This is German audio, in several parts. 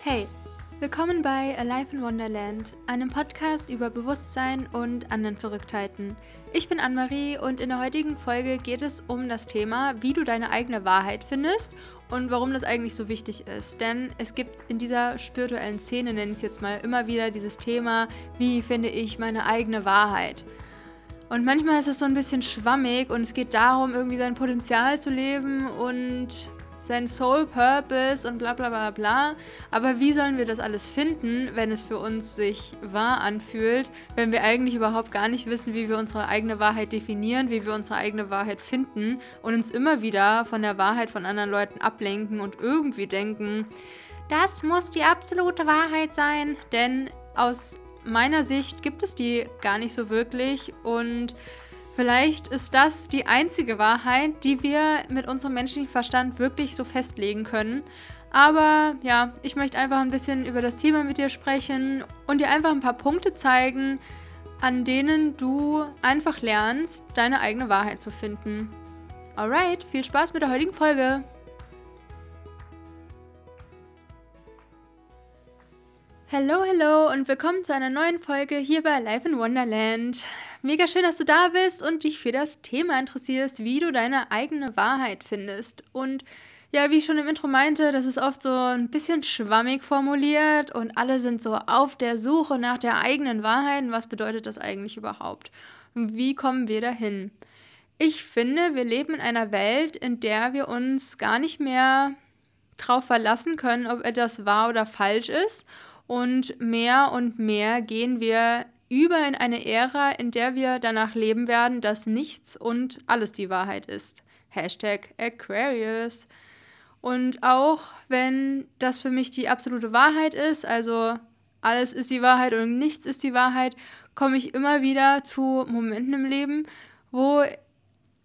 Hey, willkommen bei Alive in Wonderland, einem Podcast über Bewusstsein und anderen Verrücktheiten. Ich bin Anne-Marie und in der heutigen Folge geht es um das Thema, wie du deine eigene Wahrheit findest und warum das eigentlich so wichtig ist. Denn es gibt in dieser spirituellen Szene, nenne ich es jetzt mal, immer wieder dieses Thema, wie finde ich meine eigene Wahrheit. Und manchmal ist es so ein bisschen schwammig und es geht darum, irgendwie sein Potenzial zu leben und sein Soul Purpose und bla bla bla bla. Aber wie sollen wir das alles finden, wenn es für uns sich wahr anfühlt, wenn wir eigentlich überhaupt gar nicht wissen, wie wir unsere eigene Wahrheit definieren, wie wir unsere eigene Wahrheit finden und uns immer wieder von der Wahrheit von anderen Leuten ablenken und irgendwie denken, das muss die absolute Wahrheit sein, denn aus meiner Sicht gibt es die gar nicht so wirklich und Vielleicht ist das die einzige Wahrheit, die wir mit unserem menschlichen Verstand wirklich so festlegen können. Aber ja, ich möchte einfach ein bisschen über das Thema mit dir sprechen und dir einfach ein paar Punkte zeigen, an denen du einfach lernst, deine eigene Wahrheit zu finden. Alright, viel Spaß mit der heutigen Folge. Hallo, hallo und willkommen zu einer neuen Folge hier bei Life in Wonderland. Mega schön, dass du da bist und dich für das Thema interessierst, wie du deine eigene Wahrheit findest. Und ja, wie ich schon im Intro meinte, das ist oft so ein bisschen schwammig formuliert und alle sind so auf der Suche nach der eigenen Wahrheit. Und was bedeutet das eigentlich überhaupt? Wie kommen wir dahin? Ich finde, wir leben in einer Welt, in der wir uns gar nicht mehr darauf verlassen können, ob etwas wahr oder falsch ist und mehr und mehr gehen wir über in eine Ära, in der wir danach leben werden, dass nichts und alles die Wahrheit ist. Hashtag Aquarius. Und auch wenn das für mich die absolute Wahrheit ist, also alles ist die Wahrheit und nichts ist die Wahrheit, komme ich immer wieder zu Momenten im Leben, wo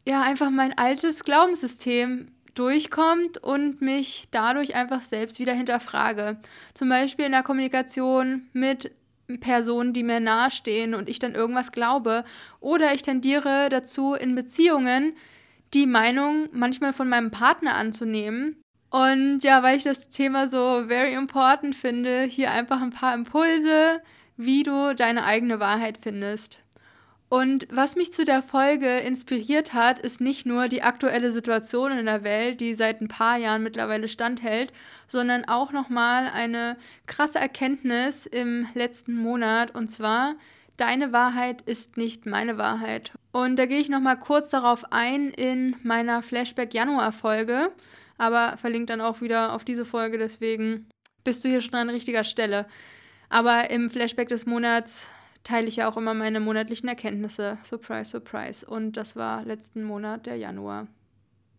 ja einfach mein altes Glaubenssystem durchkommt und mich dadurch einfach selbst wieder hinterfrage. Zum Beispiel in der Kommunikation mit Personen, die mir nahestehen und ich dann irgendwas glaube. Oder ich tendiere dazu, in Beziehungen die Meinung manchmal von meinem Partner anzunehmen. Und ja, weil ich das Thema so very important finde, hier einfach ein paar Impulse, wie du deine eigene Wahrheit findest. Und was mich zu der Folge inspiriert hat, ist nicht nur die aktuelle Situation in der Welt, die seit ein paar Jahren mittlerweile standhält, sondern auch nochmal eine krasse Erkenntnis im letzten Monat. Und zwar, deine Wahrheit ist nicht meine Wahrheit. Und da gehe ich nochmal kurz darauf ein in meiner Flashback-Januar-Folge, aber verlinkt dann auch wieder auf diese Folge, deswegen bist du hier schon an richtiger Stelle. Aber im Flashback des Monats teile ich ja auch immer meine monatlichen Erkenntnisse. Surprise, surprise. Und das war letzten Monat, der Januar,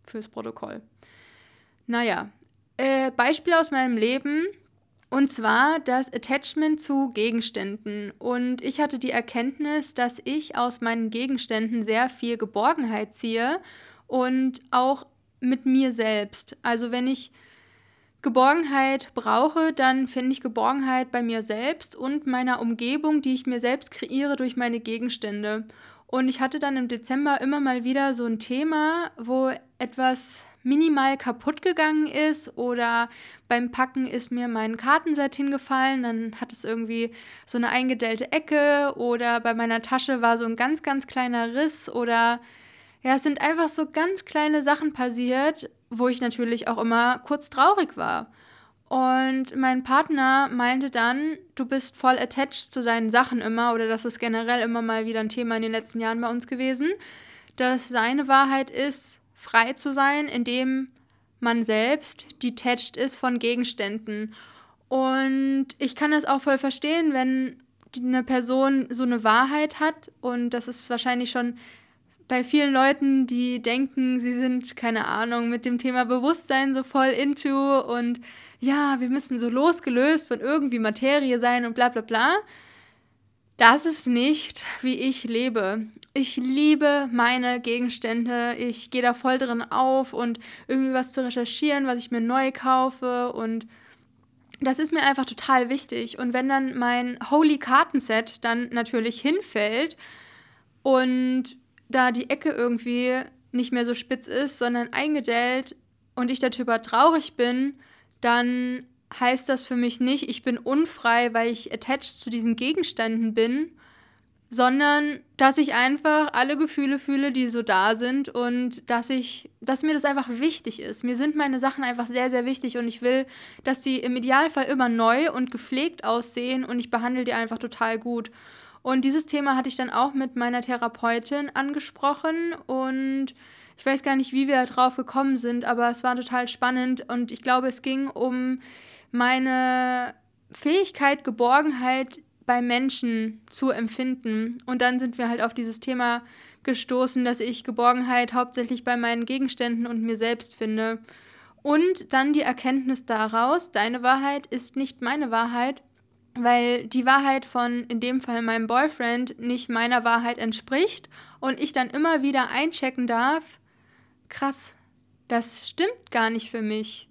fürs Protokoll. Naja, äh, Beispiel aus meinem Leben. Und zwar das Attachment zu Gegenständen. Und ich hatte die Erkenntnis, dass ich aus meinen Gegenständen sehr viel Geborgenheit ziehe und auch mit mir selbst. Also wenn ich Geborgenheit brauche, dann finde ich Geborgenheit bei mir selbst und meiner Umgebung, die ich mir selbst kreiere durch meine Gegenstände. Und ich hatte dann im Dezember immer mal wieder so ein Thema, wo etwas minimal kaputt gegangen ist oder beim Packen ist mir mein Kartenset hingefallen, dann hat es irgendwie so eine eingedellte Ecke oder bei meiner Tasche war so ein ganz, ganz kleiner Riss oder ja, es sind einfach so ganz kleine Sachen passiert, wo ich natürlich auch immer kurz traurig war. Und mein Partner meinte dann, du bist voll attached zu deinen Sachen immer, oder das ist generell immer mal wieder ein Thema in den letzten Jahren bei uns gewesen, dass seine Wahrheit ist, frei zu sein, indem man selbst detached ist von Gegenständen. Und ich kann das auch voll verstehen, wenn eine Person so eine Wahrheit hat und das ist wahrscheinlich schon bei vielen Leuten, die denken, sie sind, keine Ahnung, mit dem Thema Bewusstsein so voll into und ja, wir müssen so losgelöst von irgendwie Materie sein und bla bla bla. Das ist nicht, wie ich lebe. Ich liebe meine Gegenstände. Ich gehe da voll drin auf und irgendwie was zu recherchieren, was ich mir neu kaufe. Und das ist mir einfach total wichtig. Und wenn dann mein Holy Kartenset dann natürlich hinfällt und da die Ecke irgendwie nicht mehr so spitz ist, sondern eingedellt und ich darüber traurig bin, dann heißt das für mich nicht, ich bin unfrei, weil ich attached zu diesen Gegenständen bin, sondern dass ich einfach alle Gefühle fühle, die so da sind und dass ich, dass mir das einfach wichtig ist. Mir sind meine Sachen einfach sehr, sehr wichtig und ich will, dass sie im Idealfall immer neu und gepflegt aussehen und ich behandle die einfach total gut. Und dieses Thema hatte ich dann auch mit meiner Therapeutin angesprochen und ich weiß gar nicht, wie wir drauf gekommen sind, aber es war total spannend und ich glaube, es ging um meine Fähigkeit, Geborgenheit bei Menschen zu empfinden. Und dann sind wir halt auf dieses Thema gestoßen, dass ich Geborgenheit hauptsächlich bei meinen Gegenständen und mir selbst finde. Und dann die Erkenntnis daraus, deine Wahrheit ist nicht meine Wahrheit, weil die Wahrheit von in dem Fall meinem Boyfriend nicht meiner Wahrheit entspricht und ich dann immer wieder einchecken darf, krass, das stimmt gar nicht für mich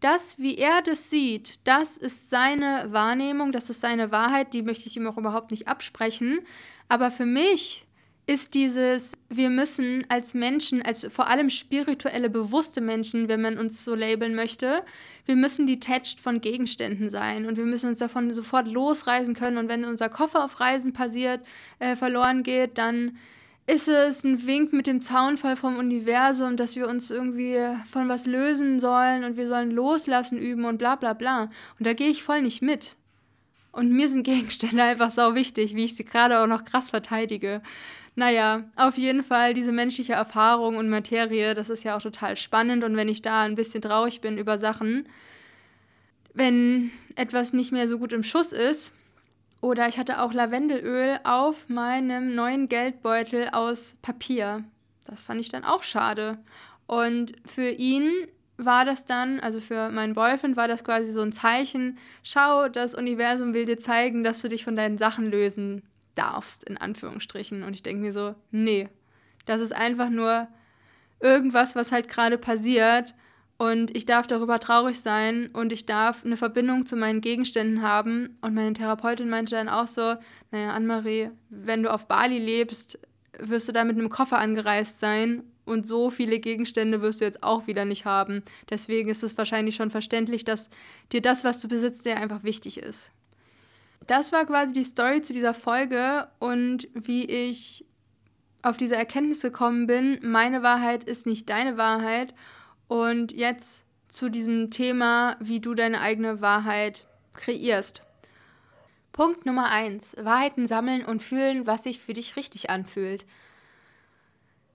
das, wie er das sieht, das ist seine Wahrnehmung, das ist seine Wahrheit, die möchte ich ihm auch überhaupt nicht absprechen. Aber für mich ist dieses, wir müssen als Menschen, als vor allem spirituelle, bewusste Menschen, wenn man uns so labeln möchte, wir müssen detached von Gegenständen sein und wir müssen uns davon sofort losreisen können. Und wenn unser Koffer auf Reisen passiert, äh, verloren geht, dann ist es ein Wink mit dem Zaunfall vom Universum, dass wir uns irgendwie von was lösen sollen und wir sollen loslassen üben und bla bla bla. Und da gehe ich voll nicht mit. Und mir sind Gegenstände einfach sau wichtig, wie ich sie gerade auch noch krass verteidige. Naja, auf jeden Fall diese menschliche Erfahrung und Materie, das ist ja auch total spannend. Und wenn ich da ein bisschen traurig bin über Sachen, wenn etwas nicht mehr so gut im Schuss ist, oder ich hatte auch Lavendelöl auf meinem neuen Geldbeutel aus Papier. Das fand ich dann auch schade. Und für ihn war das dann, also für meinen Boyfriend war das quasi so ein Zeichen, schau, das Universum will dir zeigen, dass du dich von deinen Sachen lösen darfst, in Anführungsstrichen. Und ich denke mir so, nee, das ist einfach nur irgendwas, was halt gerade passiert und ich darf darüber traurig sein und ich darf eine Verbindung zu meinen Gegenständen haben. Und meine Therapeutin meinte dann auch so, naja, Annemarie, wenn du auf Bali lebst, wirst du da mit einem Koffer angereist sein und so viele Gegenstände wirst du jetzt auch wieder nicht haben. Deswegen ist es wahrscheinlich schon verständlich, dass dir das, was du besitzt, sehr einfach wichtig ist. Das war quasi die Story zu dieser Folge und wie ich auf diese Erkenntnis gekommen bin, meine Wahrheit ist nicht deine Wahrheit und jetzt zu diesem Thema, wie du deine eigene Wahrheit kreierst. Punkt Nummer 1. Wahrheiten sammeln und fühlen, was sich für dich richtig anfühlt.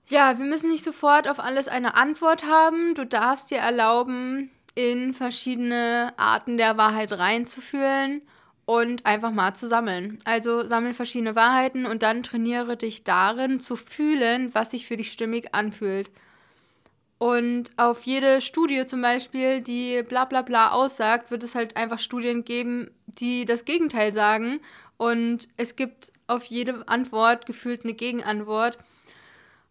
Ja, wir müssen nicht sofort auf alles eine Antwort haben. Du darfst dir erlauben, in verschiedene Arten der Wahrheit reinzufühlen und einfach mal zu sammeln. Also sammle verschiedene Wahrheiten und dann trainiere dich darin zu fühlen, was sich für dich stimmig anfühlt. Und auf jede Studie zum Beispiel, die bla bla bla aussagt, wird es halt einfach Studien geben, die das Gegenteil sagen. Und es gibt auf jede Antwort gefühlt eine Gegenantwort.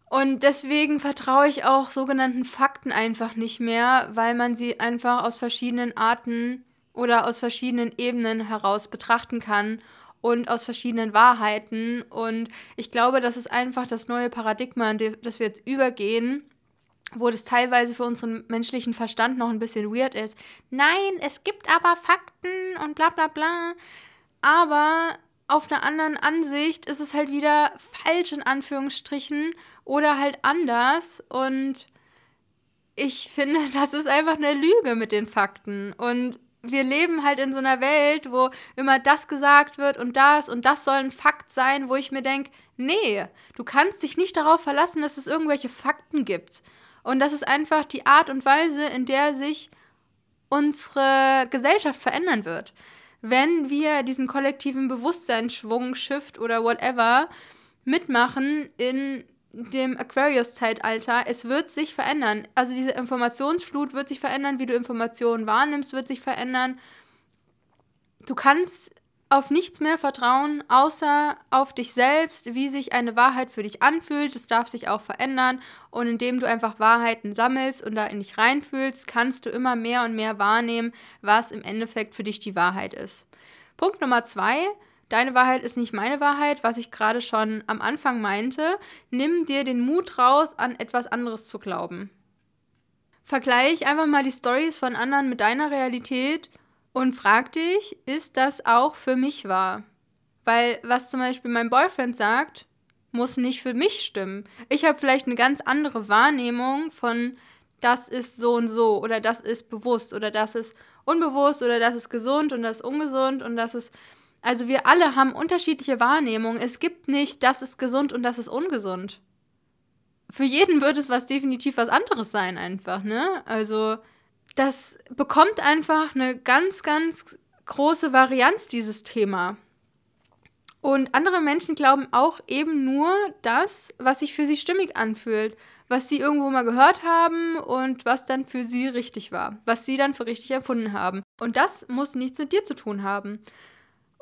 Und deswegen vertraue ich auch sogenannten Fakten einfach nicht mehr, weil man sie einfach aus verschiedenen Arten oder aus verschiedenen Ebenen heraus betrachten kann und aus verschiedenen Wahrheiten. Und ich glaube, das ist einfach das neue Paradigma, in das wir jetzt übergehen wo das teilweise für unseren menschlichen Verstand noch ein bisschen weird ist. Nein, es gibt aber Fakten und bla bla bla. Aber auf einer anderen Ansicht ist es halt wieder falsch in Anführungsstrichen oder halt anders. Und ich finde, das ist einfach eine Lüge mit den Fakten. Und wir leben halt in so einer Welt, wo immer das gesagt wird und das und das soll ein Fakt sein, wo ich mir denke, nee, du kannst dich nicht darauf verlassen, dass es irgendwelche Fakten gibt. Und das ist einfach die Art und Weise, in der sich unsere Gesellschaft verändern wird. Wenn wir diesen kollektiven Bewusstseinsschwung, Shift oder whatever mitmachen in dem Aquarius-Zeitalter, es wird sich verändern. Also diese Informationsflut wird sich verändern, wie du Informationen wahrnimmst, wird sich verändern. Du kannst auf nichts mehr vertrauen, außer auf dich selbst, wie sich eine Wahrheit für dich anfühlt. Das darf sich auch verändern. Und indem du einfach Wahrheiten sammelst und da in dich reinfühlst, kannst du immer mehr und mehr wahrnehmen, was im Endeffekt für dich die Wahrheit ist. Punkt Nummer zwei. Deine Wahrheit ist nicht meine Wahrheit, was ich gerade schon am Anfang meinte. Nimm dir den Mut raus, an etwas anderes zu glauben. Vergleich einfach mal die Stories von anderen mit deiner Realität Und frag dich, ist das auch für mich wahr? Weil was zum Beispiel mein Boyfriend sagt, muss nicht für mich stimmen. Ich habe vielleicht eine ganz andere Wahrnehmung von, das ist so und so oder das ist bewusst oder das ist unbewusst oder das ist gesund und das ist ungesund und das ist. Also wir alle haben unterschiedliche Wahrnehmungen. Es gibt nicht, das ist gesund und das ist ungesund. Für jeden wird es was definitiv was anderes sein, einfach, ne? Also, das bekommt einfach eine ganz, ganz große Varianz, dieses Thema. Und andere Menschen glauben auch eben nur das, was sich für sie stimmig anfühlt, was sie irgendwo mal gehört haben und was dann für sie richtig war, was sie dann für richtig erfunden haben. Und das muss nichts mit dir zu tun haben.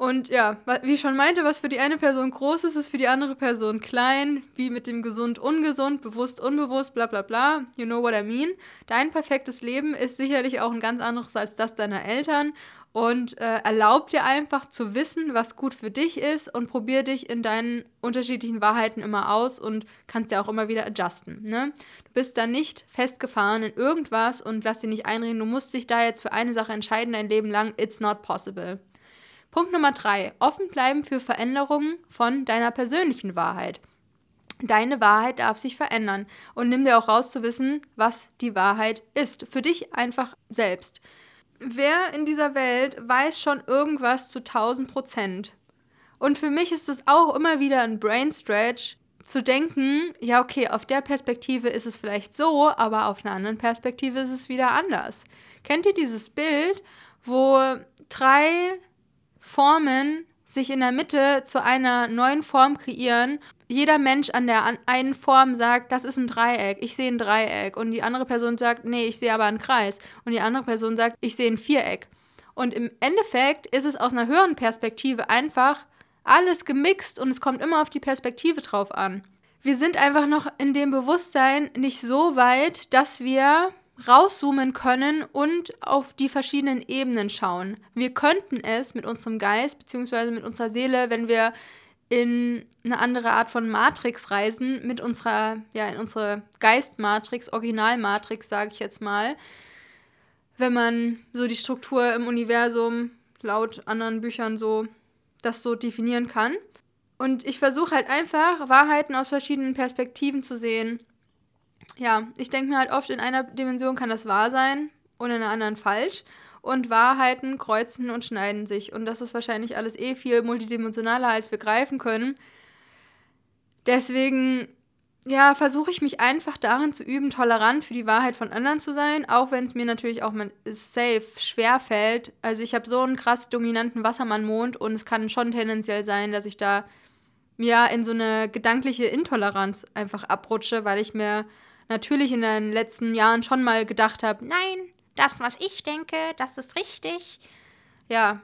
Und ja, wie ich schon meinte, was für die eine Person groß ist, ist für die andere Person klein, wie mit dem gesund, ungesund, bewusst, unbewusst, bla bla bla. You know what I mean? Dein perfektes Leben ist sicherlich auch ein ganz anderes als das deiner Eltern und äh, erlaub dir einfach zu wissen, was gut für dich ist und probier dich in deinen unterschiedlichen Wahrheiten immer aus und kannst ja auch immer wieder adjusten. Ne? Du bist da nicht festgefahren in irgendwas und lass dir nicht einreden, du musst dich da jetzt für eine Sache entscheiden dein Leben lang. It's not possible. Punkt Nummer drei: Offen bleiben für Veränderungen von deiner persönlichen Wahrheit. Deine Wahrheit darf sich verändern und nimm dir auch raus zu wissen, was die Wahrheit ist. Für dich einfach selbst wer in dieser Welt weiß schon irgendwas zu 1000 Prozent? Und für mich ist es auch immer wieder ein Brain Stretch, zu denken, ja, okay, auf der Perspektive ist es vielleicht so, aber auf einer anderen Perspektive ist es wieder anders. Kennt ihr dieses Bild, wo drei Formen sich in der Mitte zu einer neuen Form kreieren jeder Mensch an der einen Form sagt, das ist ein Dreieck, ich sehe ein Dreieck. Und die andere Person sagt, nee, ich sehe aber einen Kreis. Und die andere Person sagt, ich sehe ein Viereck. Und im Endeffekt ist es aus einer höheren Perspektive einfach alles gemixt und es kommt immer auf die Perspektive drauf an. Wir sind einfach noch in dem Bewusstsein nicht so weit, dass wir rauszoomen können und auf die verschiedenen Ebenen schauen. Wir könnten es mit unserem Geist bzw. mit unserer Seele, wenn wir in eine andere Art von Matrix reisen mit unserer, ja, in unsere Geistmatrix, Originalmatrix, sage ich jetzt mal. Wenn man so die Struktur im Universum laut anderen Büchern so das so definieren kann. Und ich versuche halt einfach, Wahrheiten aus verschiedenen Perspektiven zu sehen. Ja, ich denke mir halt oft, in einer Dimension kann das wahr sein und in einer anderen falsch und Wahrheiten kreuzen und schneiden sich. Und das ist wahrscheinlich alles eh viel multidimensionaler, als wir greifen können. Deswegen, ja, versuche ich mich einfach darin zu üben, tolerant für die Wahrheit von anderen zu sein, auch wenn es mir natürlich auch man safe schwer fällt. Also ich habe so einen krass dominanten Wassermann-Mond und es kann schon tendenziell sein, dass ich da ja in so eine gedankliche Intoleranz einfach abrutsche, weil ich mir natürlich in den letzten Jahren schon mal gedacht habe, nein, das, was ich denke, das ist richtig. Ja,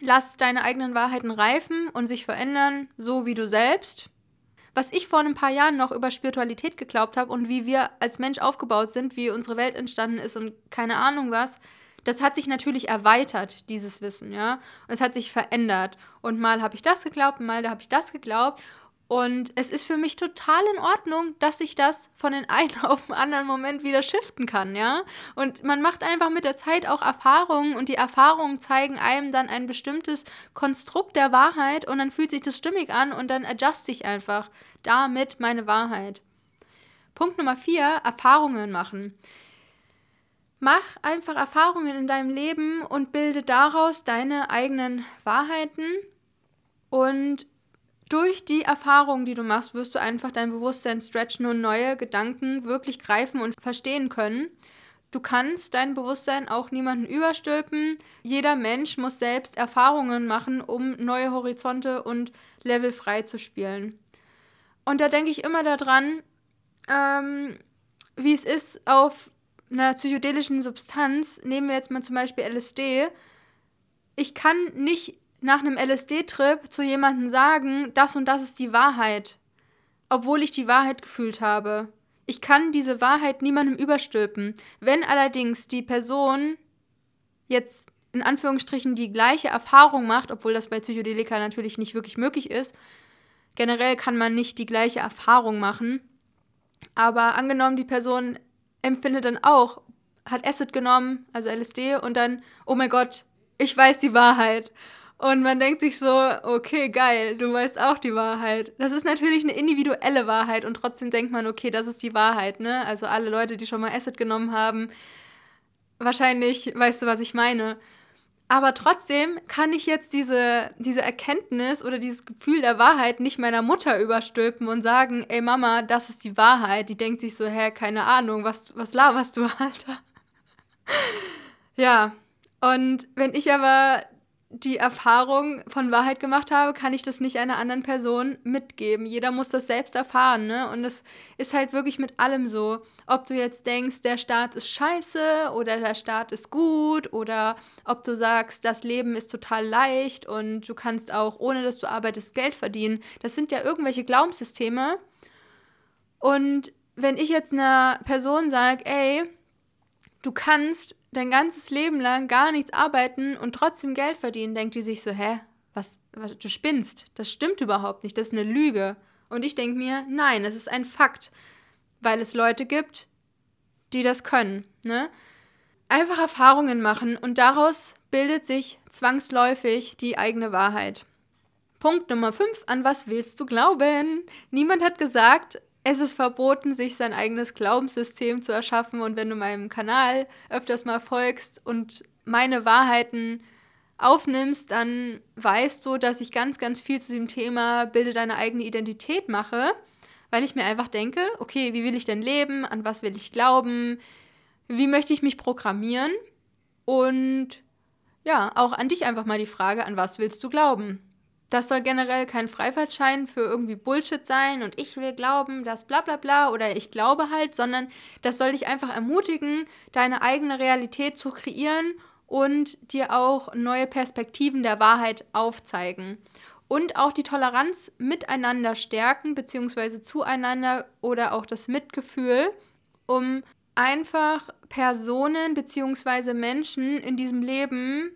lass deine eigenen Wahrheiten reifen und sich verändern, so wie du selbst. Was ich vor ein paar Jahren noch über Spiritualität geglaubt habe und wie wir als Mensch aufgebaut sind, wie unsere Welt entstanden ist und keine Ahnung was, das hat sich natürlich erweitert, dieses Wissen, ja. Und es hat sich verändert. Und mal habe ich das geglaubt, mal habe ich das geglaubt. Und es ist für mich total in Ordnung, dass ich das von den einen auf den anderen Moment wieder shiften kann, ja. Und man macht einfach mit der Zeit auch Erfahrungen und die Erfahrungen zeigen einem dann ein bestimmtes Konstrukt der Wahrheit und dann fühlt sich das stimmig an und dann adjust ich einfach damit meine Wahrheit. Punkt Nummer vier, Erfahrungen machen. Mach einfach Erfahrungen in deinem Leben und bilde daraus deine eigenen Wahrheiten und durch die Erfahrungen, die du machst, wirst du einfach dein Bewusstsein stretchen und neue Gedanken wirklich greifen und verstehen können. Du kannst dein Bewusstsein auch niemanden überstülpen. Jeder Mensch muss selbst Erfahrungen machen, um neue Horizonte und Level frei zu spielen. Und da denke ich immer daran, ähm, wie es ist auf einer psychedelischen Substanz. Nehmen wir jetzt mal zum Beispiel LSD. Ich kann nicht nach einem LSD-Trip zu jemandem sagen, das und das ist die Wahrheit, obwohl ich die Wahrheit gefühlt habe. Ich kann diese Wahrheit niemandem überstülpen. Wenn allerdings die Person jetzt in Anführungsstrichen die gleiche Erfahrung macht, obwohl das bei Psychedelika natürlich nicht wirklich möglich ist, generell kann man nicht die gleiche Erfahrung machen, aber angenommen, die Person empfindet dann auch hat Acid genommen, also LSD, und dann, oh mein Gott, ich weiß die Wahrheit. Und man denkt sich so, okay, geil, du weißt auch die Wahrheit. Das ist natürlich eine individuelle Wahrheit und trotzdem denkt man, okay, das ist die Wahrheit, ne? Also alle Leute, die schon mal Acid genommen haben, wahrscheinlich weißt du, was ich meine. Aber trotzdem kann ich jetzt diese, diese Erkenntnis oder dieses Gefühl der Wahrheit nicht meiner Mutter überstülpen und sagen, ey Mama, das ist die Wahrheit. Die denkt sich so, hä, keine Ahnung, was, was laberst du, Alter? ja, und wenn ich aber die Erfahrung von Wahrheit gemacht habe, kann ich das nicht einer anderen Person mitgeben. Jeder muss das selbst erfahren, ne? Und es ist halt wirklich mit allem so. Ob du jetzt denkst, der Staat ist scheiße oder der Staat ist gut oder ob du sagst, das Leben ist total leicht und du kannst auch, ohne dass du arbeitest, Geld verdienen. Das sind ja irgendwelche Glaubenssysteme. Und wenn ich jetzt einer Person sage, ey, du kannst dein ganzes Leben lang gar nichts arbeiten und trotzdem Geld verdienen, denkt die sich so, hä, was, was du spinnst, das stimmt überhaupt nicht, das ist eine Lüge. Und ich denke mir, nein, es ist ein Fakt, weil es Leute gibt, die das können. Ne? Einfach Erfahrungen machen und daraus bildet sich zwangsläufig die eigene Wahrheit. Punkt Nummer 5, an was willst du glauben? Niemand hat gesagt, es ist verboten, sich sein eigenes Glaubenssystem zu erschaffen. Und wenn du meinem Kanal öfters mal folgst und meine Wahrheiten aufnimmst, dann weißt du, dass ich ganz, ganz viel zu dem Thema Bilde deine eigene Identität mache, weil ich mir einfach denke, okay, wie will ich denn leben? An was will ich glauben? Wie möchte ich mich programmieren? Und ja, auch an dich einfach mal die Frage, an was willst du glauben? Das soll generell kein Freifahrtschein für irgendwie Bullshit sein und ich will glauben, dass bla bla bla oder ich glaube halt, sondern das soll dich einfach ermutigen, deine eigene Realität zu kreieren und dir auch neue Perspektiven der Wahrheit aufzeigen. Und auch die Toleranz miteinander stärken, beziehungsweise zueinander oder auch das Mitgefühl, um einfach Personen beziehungsweise Menschen in diesem Leben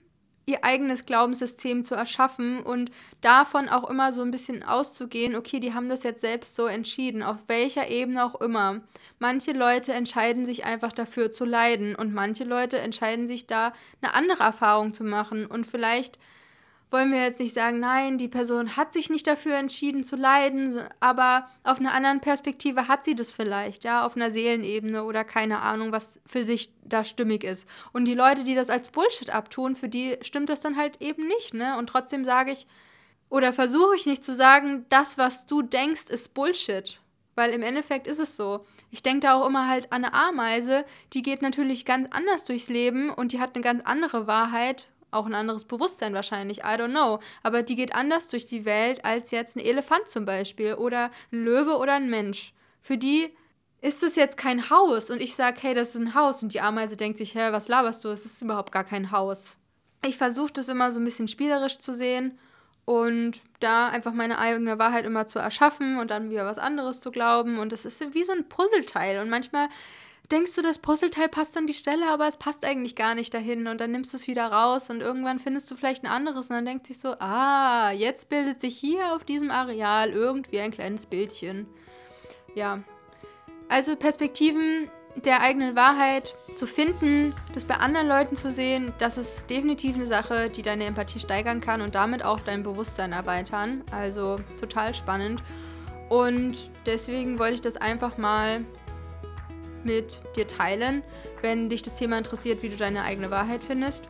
ihr eigenes Glaubenssystem zu erschaffen und davon auch immer so ein bisschen auszugehen, okay, die haben das jetzt selbst so entschieden, auf welcher Ebene auch immer. Manche Leute entscheiden sich einfach dafür zu leiden und manche Leute entscheiden sich da eine andere Erfahrung zu machen und vielleicht wollen wir jetzt nicht sagen, nein, die Person hat sich nicht dafür entschieden zu leiden, aber auf einer anderen Perspektive hat sie das vielleicht, ja, auf einer Seelenebene oder keine Ahnung, was für sich da stimmig ist. Und die Leute, die das als Bullshit abtun, für die stimmt das dann halt eben nicht, ne? Und trotzdem sage ich, oder versuche ich nicht zu sagen, das, was du denkst, ist Bullshit. Weil im Endeffekt ist es so. Ich denke da auch immer halt an eine Ameise, die geht natürlich ganz anders durchs Leben und die hat eine ganz andere Wahrheit auch ein anderes Bewusstsein wahrscheinlich, I don't know. Aber die geht anders durch die Welt als jetzt ein Elefant zum Beispiel oder ein Löwe oder ein Mensch. Für die ist es jetzt kein Haus und ich sage, hey, das ist ein Haus und die Ameise denkt sich, hä, was laberst du? Es ist überhaupt gar kein Haus. Ich versuche das immer so ein bisschen spielerisch zu sehen und da einfach meine eigene Wahrheit immer zu erschaffen und dann wieder was anderes zu glauben und das ist wie so ein Puzzleteil und manchmal denkst du, das Puzzleteil passt an die Stelle, aber es passt eigentlich gar nicht dahin und dann nimmst du es wieder raus und irgendwann findest du vielleicht ein anderes und dann denkt sich so, ah, jetzt bildet sich hier auf diesem Areal irgendwie ein kleines Bildchen. Ja. Also Perspektiven der eigenen Wahrheit zu finden, das bei anderen Leuten zu sehen, das ist definitiv eine Sache, die deine Empathie steigern kann und damit auch dein Bewusstsein erweitern. Also total spannend. Und deswegen wollte ich das einfach mal mit dir teilen, wenn dich das Thema interessiert, wie du deine eigene Wahrheit findest.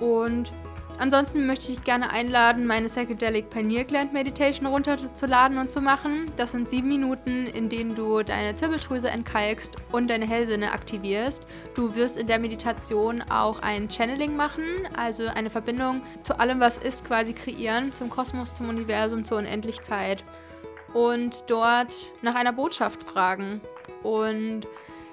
Und ansonsten möchte ich dich gerne einladen, meine Psychedelic Pineal Gland Meditation runterzuladen und zu machen. Das sind sieben Minuten, in denen du deine Zirbeldrüse entkalkst und deine Hellsinne aktivierst. Du wirst in der Meditation auch ein Channeling machen, also eine Verbindung zu allem, was ist, quasi kreieren, zum Kosmos, zum Universum, zur Unendlichkeit. Und dort nach einer Botschaft fragen. Und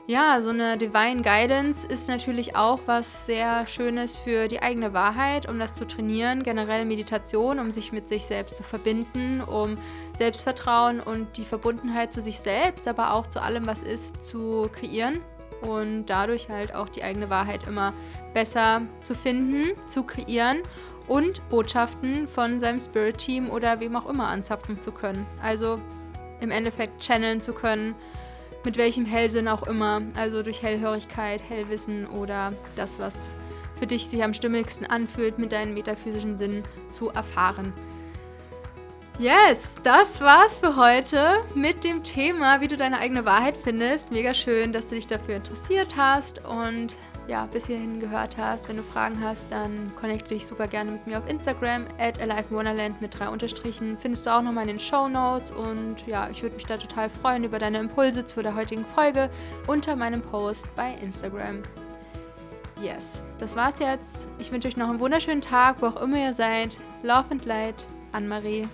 ja, so eine Divine Guidance ist natürlich auch was sehr Schönes für die eigene Wahrheit, um das zu trainieren. Generell Meditation, um sich mit sich selbst zu verbinden, um Selbstvertrauen und die Verbundenheit zu sich selbst, aber auch zu allem, was ist, zu kreieren und dadurch halt auch die eigene Wahrheit immer besser zu finden, zu kreieren und Botschaften von seinem Spirit-Team oder wem auch immer anzapfen zu können. Also im Endeffekt channeln zu können mit welchem Hellsinn auch immer, also durch Hellhörigkeit, Hellwissen oder das, was für dich sich am stimmigsten anfühlt, mit deinen metaphysischen Sinnen zu erfahren. Yes, das war's für heute mit dem Thema, wie du deine eigene Wahrheit findest. Mega schön, dass du dich dafür interessiert hast und ja, bis hierhin gehört hast. Wenn du Fragen hast, dann connecte dich super gerne mit mir auf Instagram at AliveWonderland mit drei Unterstrichen. Findest du auch nochmal in den Show Notes und ja, ich würde mich da total freuen über deine Impulse zu der heutigen Folge unter meinem Post bei Instagram. Yes, das war's jetzt. Ich wünsche euch noch einen wunderschönen Tag, wo auch immer ihr seid. Love and Light, Anne-Marie.